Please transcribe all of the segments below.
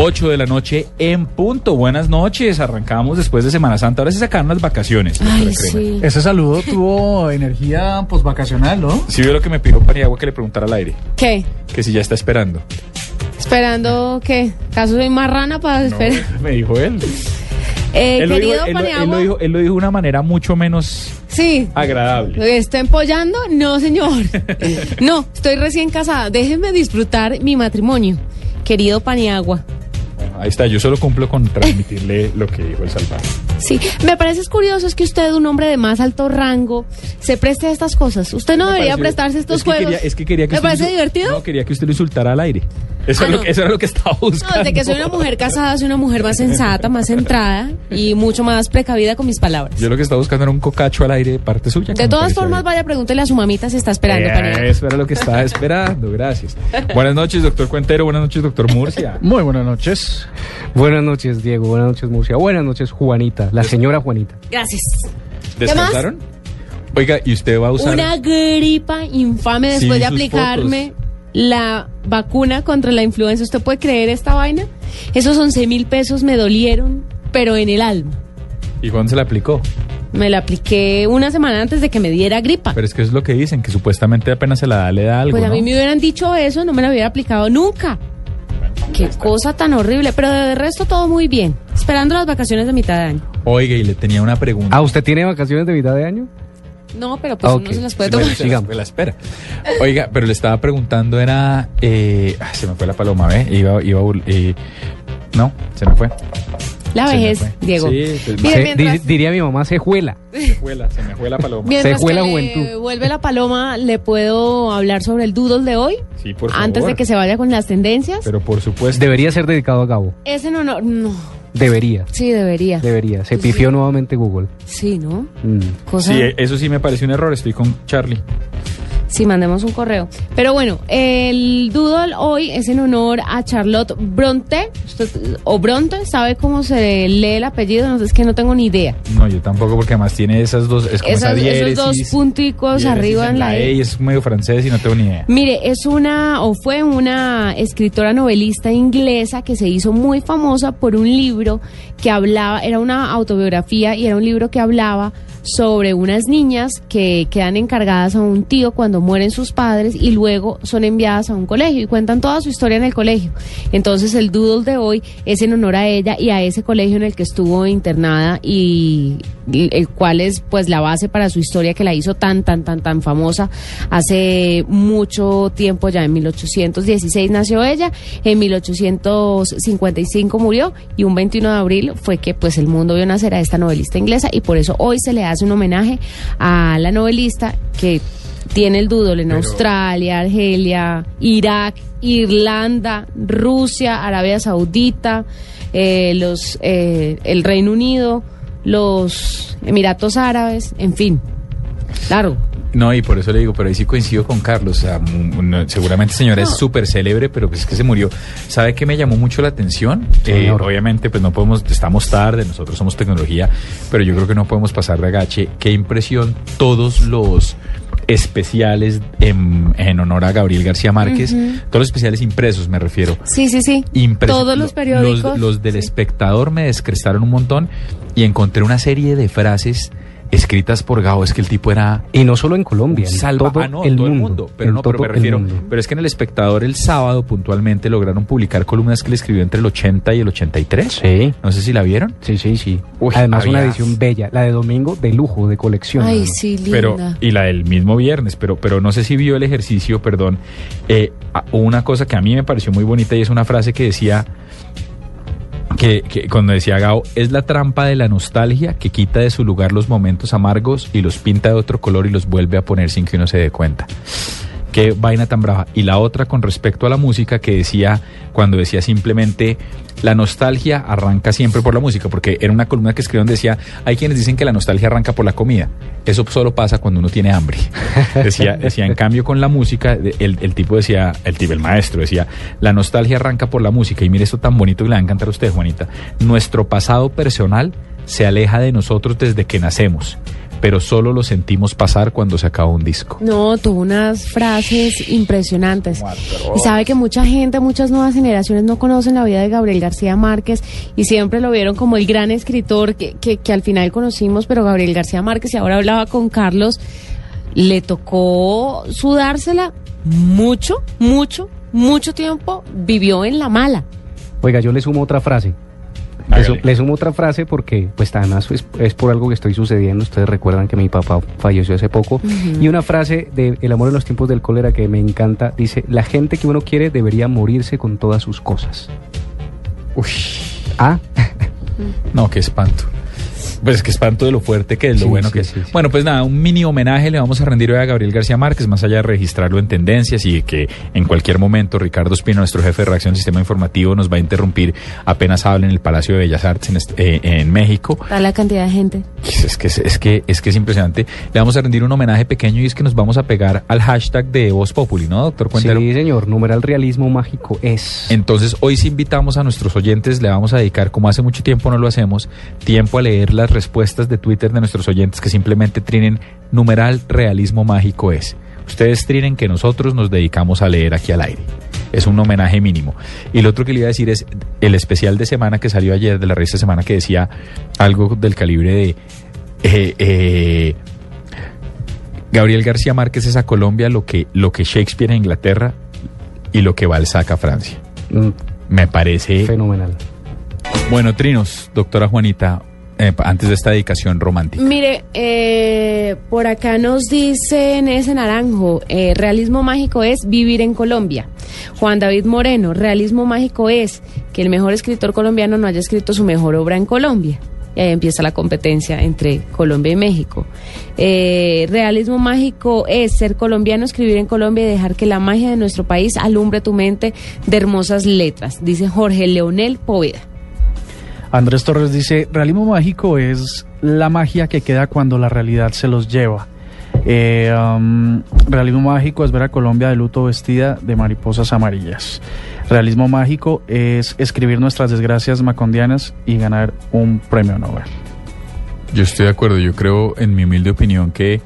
8 de la noche en punto. Buenas noches. Arrancamos después de Semana Santa. Ahora se sacaron las vacaciones. Ay, sí. Ese saludo tuvo energía posvacacional, ¿no? Sí vio lo que me pidió Paniagua que le preguntara al aire. ¿Qué? Que si ya está esperando. ¿Esperando qué? ¿Caso soy marrana para No, esperar? me dijo él. Eh, él, lo dijo, querido él lo- él lo Paniagua. dijo, él lo dijo de una manera mucho menos Sí. agradable. ¿Estoy empollando? No, señor. No, estoy recién casada. Déjenme disfrutar mi matrimonio. Querido Paniagua. Ahí está. Yo solo cumplo con transmitirle lo que dijo el salvaje. Sí, me parece curioso es que usted, un hombre de más alto rango, se preste a estas cosas. Usted no Me debería pareció- prestarse estos es que juegos. Quería, es que quería que ¿Me parece lo- divertido? No, quería que usted lo insultara al aire. Eso, Ah, es lo no. que, eso era lo que estaba No, buscando. desde que soy una mujer casada, soy una mujer más sensata, más centrada y mucho más precavida con mis palabras. Yo lo que estaba buscando era un cocacho al aire de parte suya. De todas formas, bien. vaya, pregúntele a su mamita si está esperando, Paniagua. Eso era lo que estaba esperando, gracias. Buenas noches, doctor Cuentero. Buenas noches, doctor Murcia. Muy buenas noches. Buenas noches, Diego. Buenas noches, Murcia. Buenas noches, Juanita. La señora Juanita. Gracias. ¿Descansaron? Oiga, ¿y usted va a usar...? Una gripa infame Sí, después de aplicarme la vacuna contra la influenza. ¿Usted puede creer esta vaina? Esos 11 mil pesos me dolieron, pero en el alma. ¿Y cuándo se la aplicó? Me la apliqué una semana antes de que me diera gripa. Pero es que es lo que dicen, que supuestamente apenas se la da, le da algo, pues a ¿no? mí me hubieran dicho eso, no me la hubiera aplicado nunca. Qué cosa tan horrible, pero de resto todo muy bien. Esperando las vacaciones de mitad de año. Oiga, y le tenía una pregunta. ¿Ah, usted tiene vacaciones de mitad de año? No, pero pues Ah, uno se las puede tomar. sigamos. la, la espera. Oiga, pero le estaba preguntando, era... eh, ah, se me fue la paloma, ¿ve? Iba, iba, eh, no, se me fue. La Se me vejez, fue. Diego. Sí, pues, Se- mientras- diría mi mamá, se juela. se, me fue la, se me fue la paloma. Mientras Se fue que la le juventud. vuelve la paloma, ¿le puedo hablar sobre el doodle de hoy? Sí, por favor. Antes de que se vaya con las tendencias. Pero por supuesto. Debería ser dedicado a Gabo. Ese no, no, no. Debería. Sí, debería. Debería. Se Sí. pifió nuevamente Google. Sí, ¿no? Mm. Cosa... Sí, eso sí me pareció un error. Estoy con Charlie. Sí, mandemos un correo. Pero bueno, el doodle hoy es en honor a Charlotte Bronte. Usted, o Bronte, ¿sabe cómo se lee el apellido? No sé, es que no tengo ni idea. No, yo tampoco, porque además tiene esas dos. Es como esa Esas- esos diéresis, dos punticos arriba en la E. y es medio francés y no tengo ni idea. Mire, es una, o fue una escritora novelista inglesa que se hizo muy famosa por un libro que hablaba, era una autobiografía y era un libro que hablaba sobre unas niñas que quedan encargadas a un tío cuando mueren sus padres y luego son enviadas a un colegio y cuentan toda su historia en el colegio. Entonces el doodle de hoy es en honor a ella y a ese colegio en el que estuvo internada y el cual es pues la base para su historia que la hizo tan tan tan tan famosa hace mucho tiempo ya en 1816 nació ella en 1855 murió y un 21 de abril fue que pues el mundo vio nacer a esta novelista inglesa y por eso hoy se le hace un homenaje a la novelista que tiene el doodle en Pero- Australia, Argelia, Irak, Irlanda, Rusia, Arabia Saudita, eh, los, eh, el Reino Unido, los Emiratos Árabes, en fin. Claro. No, y por eso le digo, pero ahí sí coincido con Carlos. O sea, no, seguramente señora es súper célebre, pero pues es que se murió. ¿Sabe qué me llamó mucho la atención? Eh, obviamente, pues no podemos, estamos tarde, nosotros somos tecnología, pero yo creo que no podemos pasar de agache. Qué impresión todos los especiales en, en honor a Gabriel García Márquez, todos los especiales impresos me refiero. Sí, sí, sí. Impresi- Todos los lo- periódicos. Los, los del Sí. espectador me descrestaron un montón y encontré una serie de frases escritas por Gao. Es que el tipo era Y no solo en Colombia, en salva todo, ah, no, el, todo mundo, Pero no, pero me el refiero. mundo. Pero es que en el espectador el sábado puntualmente lograron publicar columnas que le escribió entre el 80 y el 83. Sí. No sé si la vieron. Sí, sí, sí. Uy, Además, una edición bella. La de domingo, de lujo, de colección. Ay, sí, linda. Pero, y la del mismo viernes, pero, pero no sé si vio el ejercicio, perdón. Eh, una cosa que a mí me pareció muy bonita y es una frase que decía, que, que cuando decía Gao, es la trampa de la nostalgia que quita de su lugar los momentos amargos y los pinta de otro color y los vuelve a poner sin que uno se dé cuenta. Qué vaina tan brava. Y la otra con respecto a la música que decía, cuando decía simplemente, la nostalgia arranca siempre por la música, porque era una columna que escribieron, decía, hay quienes dicen que la nostalgia arranca por la comida. Eso solo pasa cuando uno tiene hambre. Decía, decía en cambio con la música, el, el tipo decía, el tipo, el maestro decía, la nostalgia arranca por la música. Y mire esto tan bonito que le va a encantar a usted, Juanita. Nuestro pasado personal se aleja de nosotros desde que nacemos, pero solo lo sentimos pasar cuando se acaba un disco. No, tuvo unas frases impresionantes. Y sabe que mucha gente, muchas nuevas generaciones no conocen la vida de Gabriel García Márquez y siempre lo vieron como el gran escritor que, que, que al final conocimos, pero Gabriel García Márquez, y ahora hablaba con Carlos, le tocó sudársela mucho, mucho, mucho tiempo, vivió en la mala. Oiga, yo le sumo otra frase. Le, Hágale. su- le sumo otra frase porque, pues, además es, es por algo que estoy sucediendo. Ustedes recuerdan que mi papá falleció hace poco. Y una frase de El amor en los tiempos del cólera que me encanta dice: La gente que uno quiere debería morirse con todas sus cosas. Uy, Ah, no, qué espanto. Pues es que espanto de lo fuerte que es, lo Sí, bueno sí, que es. sí, sí. Bueno, pues nada, un mini homenaje le vamos a rendir hoy a Gabriel García Márquez, más allá de registrarlo en tendencias y que en cualquier momento Ricardo Espino, nuestro jefe de redacción del Sistema Informativo, nos va a interrumpir apenas hable en el Palacio de Bellas Artes en, est- eh, en México. Está la cantidad de gente. Es que es, es que es que es impresionante. Le vamos a rendir un homenaje pequeño y es que nos vamos a pegar al hashtag de Voz Populi, ¿no, doctor Cuentero? sí, señor. Numeral realismo mágico es. Entonces, hoy sí invitamos a nuestros oyentes, le vamos a dedicar, como hace mucho tiempo no lo hacemos, tiempo a leer las respuestas de Twitter de nuestros oyentes que simplemente trinen numeral realismo mágico es. Ustedes trinen que nosotros nos dedicamos a leer aquí al aire. Es un homenaje mínimo. Y lo otro que le iba a decir es el especial de semana que salió ayer de la revista Semana que decía algo del calibre de... eh, eh, Gabriel García Márquez es a Colombia lo que, lo que Shakespeare a Inglaterra y lo que Balzac a Francia. Mm, Me parece. Fenomenal. Bueno, Trinos, doctora Juanita, eh, antes de esta dedicación romántica. Mire, eh, por acá nos dicen ese naranjo, eh, realismo mágico es vivir en Colombia. Juan David Moreno, realismo mágico es que el mejor escritor colombiano no haya escrito su mejor obra en Colombia. Y ahí empieza la competencia entre Colombia y México. Eh, realismo mágico es ser colombiano, escribir en Colombia y dejar que la magia de nuestro país alumbre tu mente de hermosas letras, dice Jorge Leonel Poveda. Andrés Torres dice, realismo mágico es la magia que queda cuando la realidad se los lleva. Eh, um, realismo mágico es ver a Colombia de luto vestida de mariposas amarillas. Realismo mágico es escribir nuestras desgracias macondianas y ganar un premio Nobel. Yo estoy de acuerdo, yo creo, en mi humilde opinión, que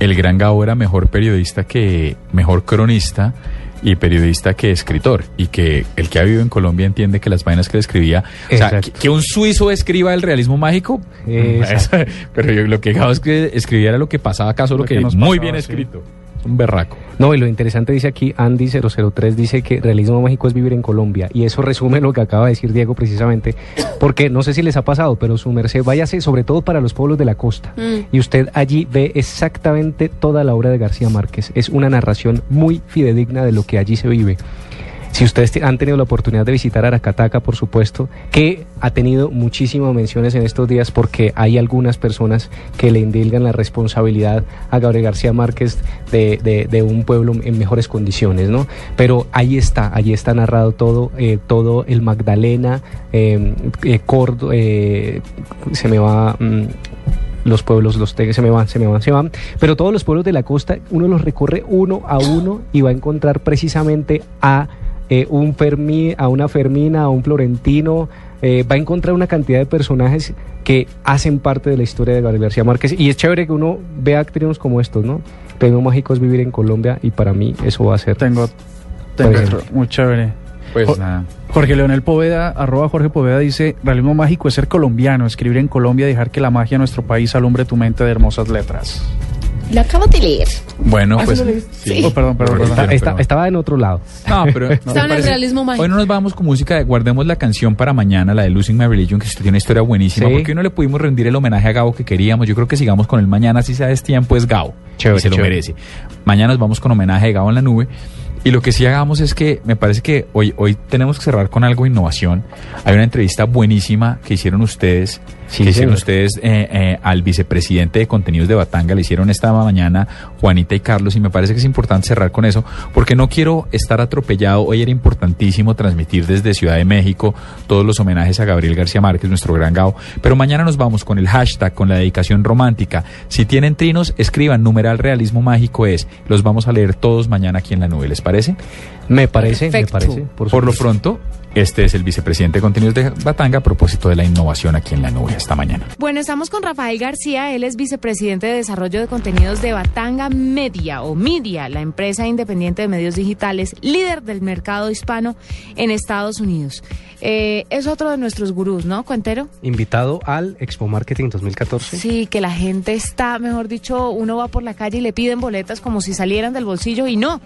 el gran Gabo era mejor periodista que, mejor cronista y periodista que escritor. Y que el que ha vivido en Colombia entiende que las vainas que le escribía. O sea, que, que un suizo escriba el realismo mágico. Exacto. pero yo- lo que escri- escribía era lo que pasaba acá, solo Lo que que nos muy pasaba, bien escrito. Es un berraco. No, y lo interesante dice aquí, Andy003 dice que realismo mágico es vivir en Colombia. Y eso resume lo que acaba de decir Diego precisamente. Porque no sé si les ha pasado, pero su merced, váyase sobre todo para los pueblos de la costa. Mm. Y usted allí ve exactamente toda la obra de García Márquez. Es una narración muy fidedigna de lo que allí se vive. Si ustedes te- han tenido la oportunidad de visitar Aracataca, por supuesto, que ha tenido muchísimas menciones en estos días porque hay algunas personas que le indilgan la responsabilidad a Gabriel García Márquez de, un pueblo en mejores condiciones, ¿no? Pero ahí está, allí está narrado todo, eh, todo el Magdalena, eh, eh, eh, se me va... mm, los pueblos, los te- se me van, se me van, se van. Pero todos los pueblos de la costa, uno los recorre uno a uno y va a encontrar precisamente a eh, un a una Fermina, a un Florentino. eh, va a encontrar una cantidad de personajes que hacen parte de la historia de Gabriel García Márquez. Y es chévere que uno vea actrinos como estos, ¿no? Tengo mágico es vivir en Colombia y para mí eso va a ser. Tengo, tengo Por otro, muy chévere. Pues Jo- nada. Jorge Leonel Poveda, arroba Jorge Poveda, dice, realismo mágico es ser colombiano, escribir en Colombia y dejar que la magia de nuestro país alumbre tu mente de hermosas letras. Lo acabo de leer. Bueno, pues. Sí. Oh, perdón, perdón, Pero- perdón. Está- estaba en otro lado. No, pero. Estaba me en el realismo mágico. Hoy no nos vamos con música, guardemos la canción para mañana, la de Losing My Religion, que usted tiene una historia buenísima, Sí. porque hoy no le pudimos rendir el homenaje a Gabo que queríamos. Yo creo que sigamos con el mañana, si sea tiempo, es Gabo. Chévere, y se lo chévere. merece. Mañana nos vamos con homenaje de Gabo en la nube. Y lo que sí hagamos es que me parece que hoy, hoy tenemos que cerrar con algo de innovación. Hay una entrevista buenísima que hicieron ustedes, Sí, que hicieron señor. ustedes eh, eh, al vicepresidente de contenidos de Batanga, le hicieron esta mañana Juanita y Carlos, y me parece que es importante cerrar con eso, porque no quiero estar atropellado. Hoy era importantísimo transmitir desde Ciudad de México todos los homenajes a Gabriel García Márquez, nuestro gran Gao, pero mañana nos vamos con el hashtag, con la dedicación romántica. Si tienen trinos, escriban numeral realismo mágico es. Los vamos a leer todos mañana aquí en la nube, ¿les parece? Me parece, Perfecto. me parece. Por, lo supuesto. pronto, este es el vicepresidente de contenidos de Batanga a propósito de la innovación aquí en la nube esta mañana. Bueno, estamos con Rafael García, él es vicepresidente de desarrollo de contenidos de Batanga Media o Media, la empresa independiente de medios digitales, líder del mercado hispano en Estados Unidos. Eh, es otro de nuestros gurús, ¿no, Cuentero? Invitado al Expo Marketing 2014. Sí, que la gente está, mejor dicho, uno va por la calle y le piden boletas como si salieran del bolsillo y no.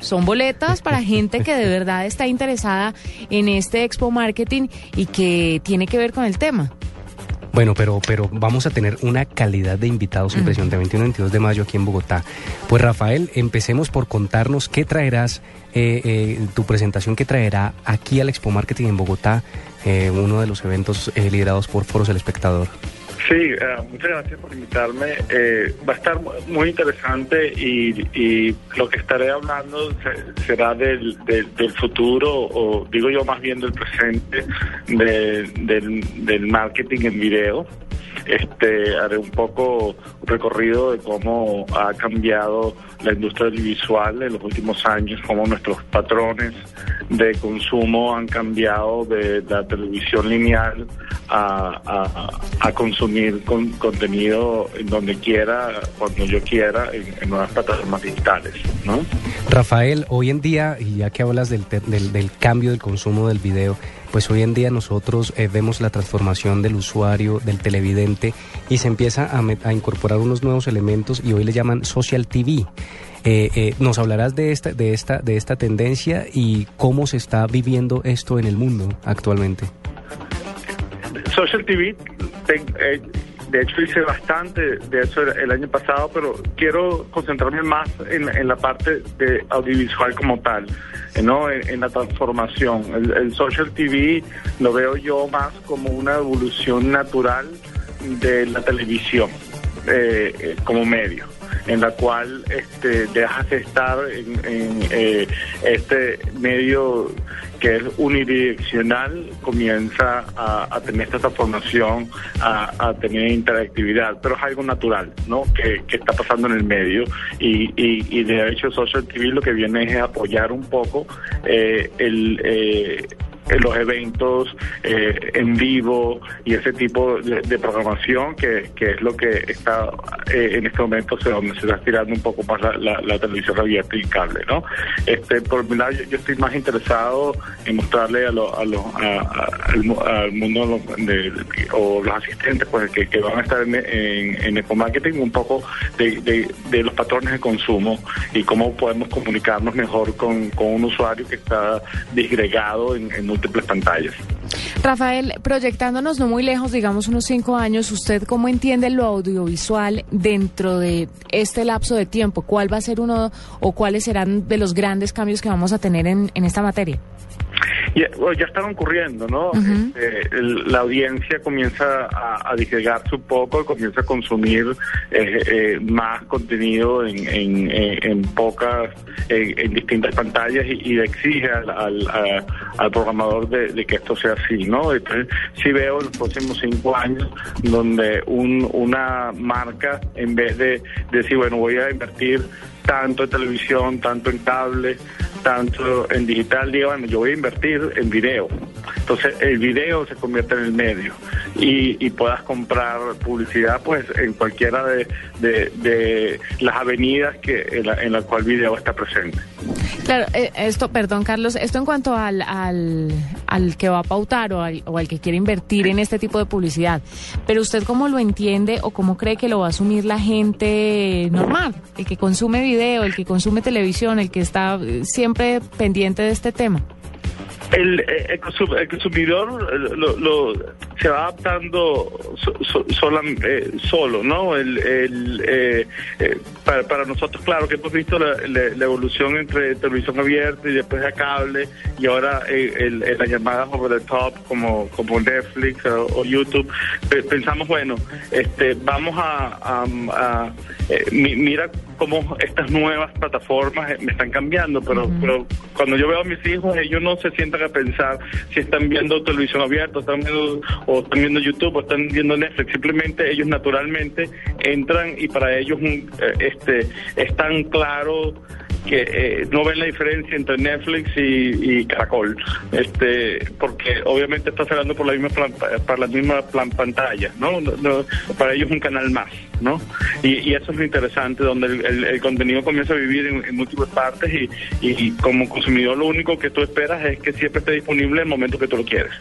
Son boletas para gente que de verdad está interesada en este Expo Marketing y que tiene que ver con el tema. Bueno, pero, pero vamos a tener una calidad de invitados impresionante, 21 y 22 de mayo aquí en Bogotá. Pues Rafael, empecemos por contarnos qué traerás, eh, eh, tu presentación que traerá aquí al Expo Marketing en Bogotá, eh, uno de los eventos eh, liderados por Foros El Espectador. Sí, eh, muchas gracias por invitarme. Eh, va a estar mu- muy interesante y, y lo que estaré hablando se- será del, del, del futuro, o digo yo más bien del presente, de- del, del marketing en video. Este, haré un poco recorrido de cómo ha cambiado la industria del visual en los últimos años, cómo nuestros patrones de consumo han cambiado de la televisión lineal a, consumir con- contenido en donde quiera, cuando yo quiera, en, nuevas plataformas digitales. Rafael, hoy en día, y ya que hablas del, del, del cambio del consumo del video, pues hoy en día nosotros eh, vemos la transformación del usuario, del televidente, y se empieza a, a incorporar unos nuevos elementos y hoy le llaman social TV. Eh, eh, ¿Nos hablarás de esta, de, esta, de esta tendencia y cómo se está viviendo esto en el mundo actualmente? Social TV, de hecho hice bastante de eso el, año pasado, pero quiero concentrarme más en, en la parte de audiovisual como tal, ¿no? En, la transformación. El, el social TV lo veo yo más como una evolución natural de la televisión eh, eh, como medio en la cual este, dejas de estar en, en, eh, este medio que es unidireccional, comienza a, tener esta transformación, a, tener interactividad, pero es algo natural, ¿no? Que, que está pasando en el medio y, y, y de hecho Social TV lo que viene es apoyar un poco eh, el... eh, los eventos eh, en vivo y ese tipo de, de programación que, que es lo que está eh, en este momento se, donde se está estirando un poco más la, televisión abierta y cable, ¿no? Este, por mi lado, yo, yo estoy más interesado en mostrarle a lo- a lo- a- a- al, al mundo de- de- o los asistentes pues que, que van a estar en, en, en ecomarketing un poco de, de- de los patrones de consumo y cómo podemos comunicarnos mejor con, con un usuario que está disgregado en, en múltiples pantallas. Rafael, proyectándonos no muy lejos, digamos unos cinco años, ¿usted cómo entiende lo audiovisual dentro de este lapso de tiempo? ¿Cuál va a ser uno o cuáles serán de los grandes cambios que vamos a tener en, en esta materia? Ya, bueno, ya están ocurriendo, ¿no? Este, el- la audiencia comienza a, a disgregarse un poco, comienza a consumir eh, eh, más contenido en, en, en- en pocas, en, en distintas pantallas y, exige al, al, a- al programador de, de que esto sea así, ¿no? Entonces, sí veo en los próximos cinco años donde un, una marca, en vez de decir, bueno, voy a invertir tanto en televisión, tanto en cable, tanto en digital, bueno, yo voy a invertir en video. Entonces el video se convierte en el medio y, y puedas comprar publicidad pues en cualquiera de, de- de las avenidas que en la, en la cual video está presente. Claro, eh, esto, perdón Carlos, esto en cuanto al, al, al que va a pautar o al, o al que quiere invertir en este tipo de publicidad, pero usted cómo lo entiende o cómo cree que lo va a asumir la gente normal, el que consume video, el que consume televisión, el que está eh, siempre pendiente de este tema. El, eh, el, consumidor eh, lo, lo, se va adaptando eh, solo, ¿no? El, el para, para, nosotros, claro, que hemos visto la, la, evolución entre televisión abierta y después a cable y ahora el, las llamadas over the top como, como Netflix o, YouTube. Pensamos, bueno, este vamos a, a, mira cómo estas nuevas plataformas me están cambiando, pero, pero cuando yo veo a mis hijos, ellos no se sientan a pensar si están viendo televisión abierta, están viendo, o están viendo YouTube, o están viendo Netflix. Simplemente ellos naturalmente entran y para ellos un, eh, este es tan claro que eh, no ven la diferencia entre Netflix y, Caracol, este, porque obviamente está cerrando por la misma para la misma plan pantalla, ¿no? Para ellos un canal más, ¿no? Y, eso es lo interesante, donde el, contenido comienza a vivir en, múltiples partes y, y, como consumidor lo único que tú esperas es que siempre esté disponible en el momento que tú lo quieres.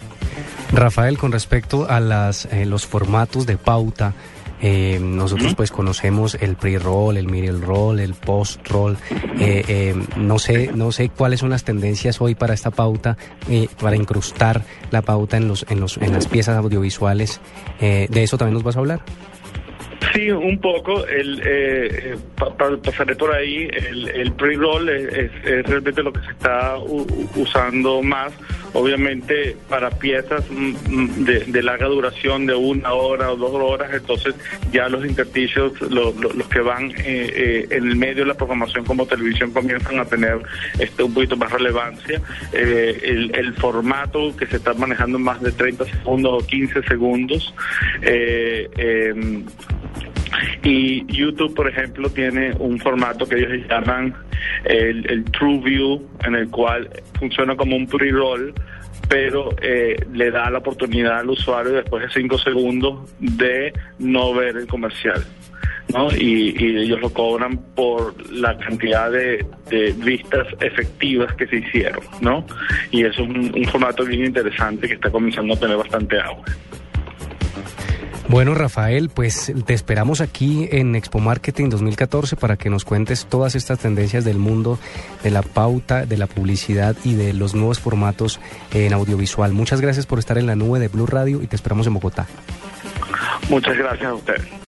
Rafael, con respecto a las, eh, los formatos de pauta, eh, nosotros pues conocemos el pre-roll, el middle roll, el post-roll. Eh, eh, no sé, no sé cuáles son las tendencias hoy para esta pauta, para incrustar la pauta en los, en los, en las piezas audiovisuales. de eso también nos vas a hablar. Sí, un poco. El, eh, pasaré por ahí. El, pre-roll es, realmente lo que se está usando más, obviamente para piezas mm, mm, de, larga duración, de una hora o dos horas. Entonces, ya los intersticios, los que van eh, eh, en el medio de la programación como televisión, comienzan a tener este un poquito más relevancia. Eh, el, formato que se está manejando más de 30 segundos o 15 segundos. Y YouTube, por ejemplo, tiene un formato que ellos llaman el, True View, en el cual funciona como un pre-roll, pero eh, le da la oportunidad al usuario después de cinco segundos de no ver el comercial. ¿no? Y, ellos lo cobran por la cantidad de, vistas efectivas que se hicieron, ¿no? Y es un, un formato bien interesante que está comenzando a tener bastante auge. Bueno, Rafael, pues te esperamos aquí en Expo Marketing 2014 para que nos cuentes todas estas tendencias del mundo de la pauta, de la publicidad y de los nuevos formatos en audiovisual. Muchas gracias por estar en la nube de Blue Radio y te esperamos en Bogotá. Muchas gracias a usted.